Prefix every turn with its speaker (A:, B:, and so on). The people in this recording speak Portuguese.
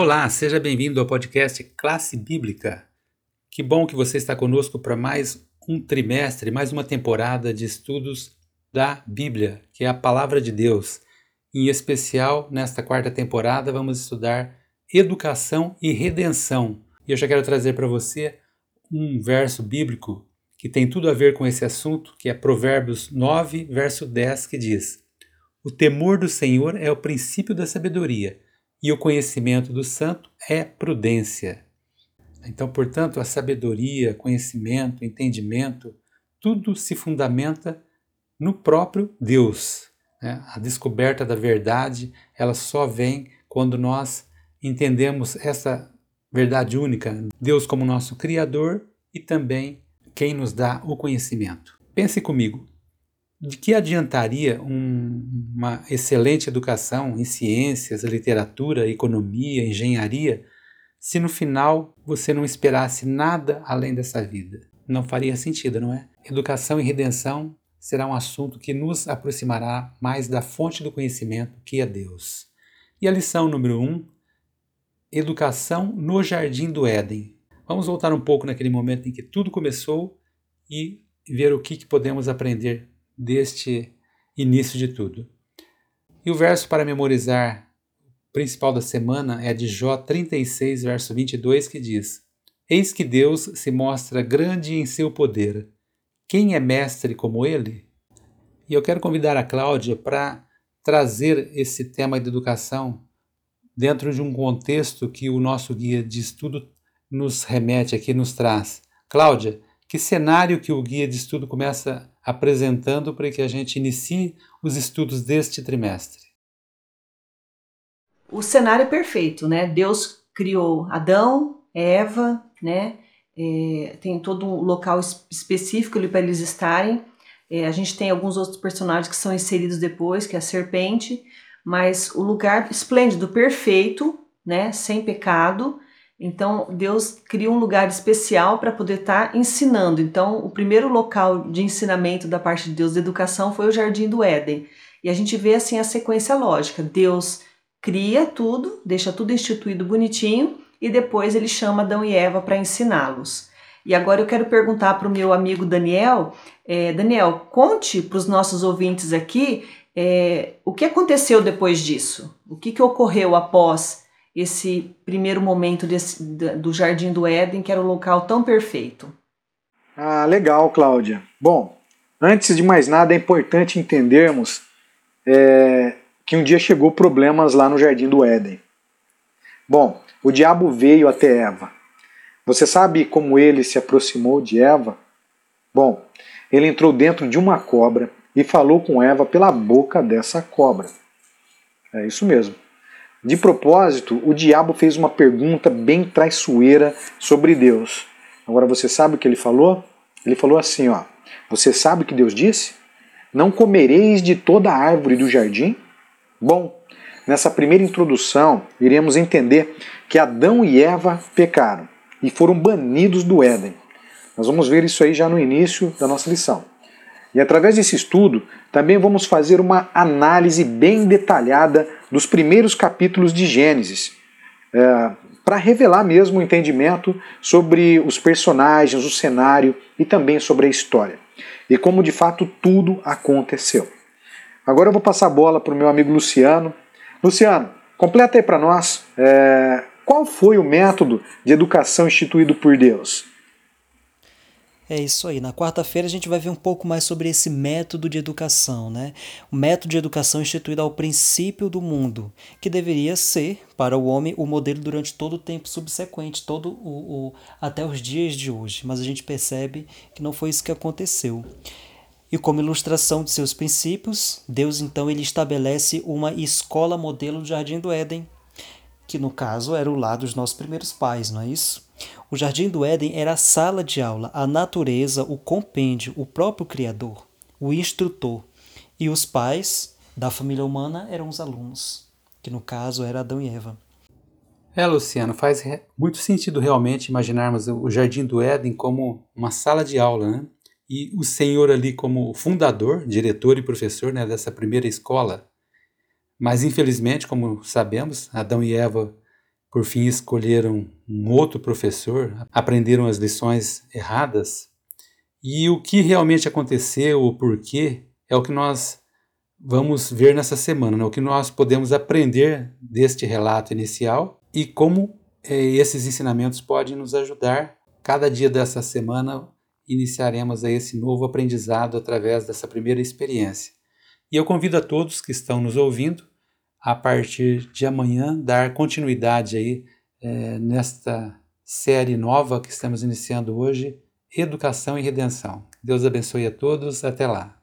A: Olá, seja bem-vindo ao podcast Classe Bíblica. Que bom que você está conosco para mais um trimestre, mais uma temporada de estudos da Bíblia, que é a Palavra de Deus. Em especial, nesta quarta temporada, vamos estudar educação e redenção. E eu já quero trazer para você um verso bíblico que tem tudo a ver com esse assunto, que é Provérbios 9, verso 10, que diz: O temor do Senhor é o princípio da sabedoria e o conhecimento do santo é prudência. Então, portanto, a sabedoria, conhecimento, entendimento, tudo se fundamenta no próprio Deus. Né? A descoberta da verdade, ela só vem quando nós entendemos essa verdade única, Deus como nosso Criador e também quem nos dá o conhecimento. Pense comigo, de que adiantaria um, uma excelente educação em ciências, literatura, economia, engenharia, se no final você não esperasse nada além dessa vida? Não faria sentido, não é? Educação e redenção será um assunto que nos aproximará mais da fonte do conhecimento, que é Deus. E a lição número um: educação no jardim do Éden. Vamos voltar um pouco naquele momento em que tudo começou e ver o que, que podemos aprender deste início de tudo. E o verso para memorizar principal da semana é de Jó 36, verso 22, que diz: Eis que Deus se mostra grande em seu poder. Quem é mestre como ele? E eu quero convidar a Cláudia para trazer esse tema de educação dentro de um contexto que o nosso guia de estudo nos remete aqui, nos traz. Cláudia, que cenário que o guia de estudo começa apresentando para que a gente inicie os estudos deste trimestre?
B: O cenário é perfeito, né? Deus criou Adão, Eva, né? É, tem todo um local específico ali para eles estarem. É, a gente tem alguns outros personagens que são inseridos depois, que é a serpente, mas o lugar esplêndido, perfeito, né? Sem pecado então, Deus cria um lugar especial para poder estar tá ensinando. Então, o primeiro local de ensinamento da parte de Deus de educação foi o Jardim do Éden. E a gente vê assim a sequência lógica. Deus cria tudo, deixa tudo instituído bonitinho e depois ele chama Adão e Eva para ensiná-los. E agora eu quero perguntar para o meu amigo Daniel. É, Daniel, conte para os nossos ouvintes aqui é, o que aconteceu depois disso. O que, que ocorreu após esse primeiro momento desse, do Jardim do Éden, que era um local tão perfeito.
C: Ah, legal, Cláudia. Bom, antes de mais nada, é importante entendermos é, que um dia chegou problemas lá no Jardim do Éden. Bom, o diabo veio até Eva. Você sabe como ele se aproximou de Eva? Bom, ele entrou dentro de uma cobra e falou com Eva pela boca dessa cobra. É isso mesmo. De propósito, o diabo fez uma pergunta bem traiçoeira sobre Deus. Agora você sabe o que ele falou? Ele falou assim, ó: Você sabe o que Deus disse? Não comereis de toda árvore do jardim? Bom, nessa primeira introdução, iremos entender que Adão e Eva pecaram e foram banidos do Éden. Nós vamos ver isso aí já no início da nossa lição. E através desse estudo, também vamos fazer uma análise bem detalhada dos primeiros capítulos de Gênesis, é, para revelar mesmo o entendimento sobre os personagens, o cenário e também sobre a história. E como de fato tudo aconteceu. Agora eu vou passar a bola para o meu amigo Luciano. Luciano, completa aí para nós é, qual foi o método de educação instituído por Deus.
D: É isso aí. Na quarta-feira a gente vai ver um pouco mais sobre esse método de educação, né? O método de educação instituído ao princípio do mundo, que deveria ser para o homem o modelo durante todo o tempo subsequente, todo o, o até os dias de hoje. Mas a gente percebe que não foi isso que aconteceu. E como ilustração de seus princípios, Deus então ele estabelece uma escola modelo do Jardim do Éden, que no caso era o lar dos nossos primeiros pais, não é isso? O Jardim do Éden era a sala de aula, a natureza, o compêndio, o próprio Criador, o instrutor. E os pais da família humana eram os alunos, que no caso era Adão e Eva.
A: É, Luciano, faz muito sentido realmente imaginarmos o Jardim do Éden como uma sala de aula, né? E o Senhor ali como fundador, diretor e professor né, dessa primeira escola. Mas infelizmente, como sabemos, Adão e Eva por fim escolheram um outro professor, aprenderam as lições erradas. E o que realmente aconteceu, o porquê, é o que nós vamos ver nessa semana, né? o que nós podemos aprender deste relato inicial e como é, esses ensinamentos podem nos ajudar. Cada dia dessa semana iniciaremos aí esse novo aprendizado através dessa primeira experiência. E eu convido a todos que estão nos ouvindo a partir de amanhã dar continuidade aí é, nesta série nova que estamos iniciando hoje, Educação e Redenção. Deus abençoe a todos, até lá.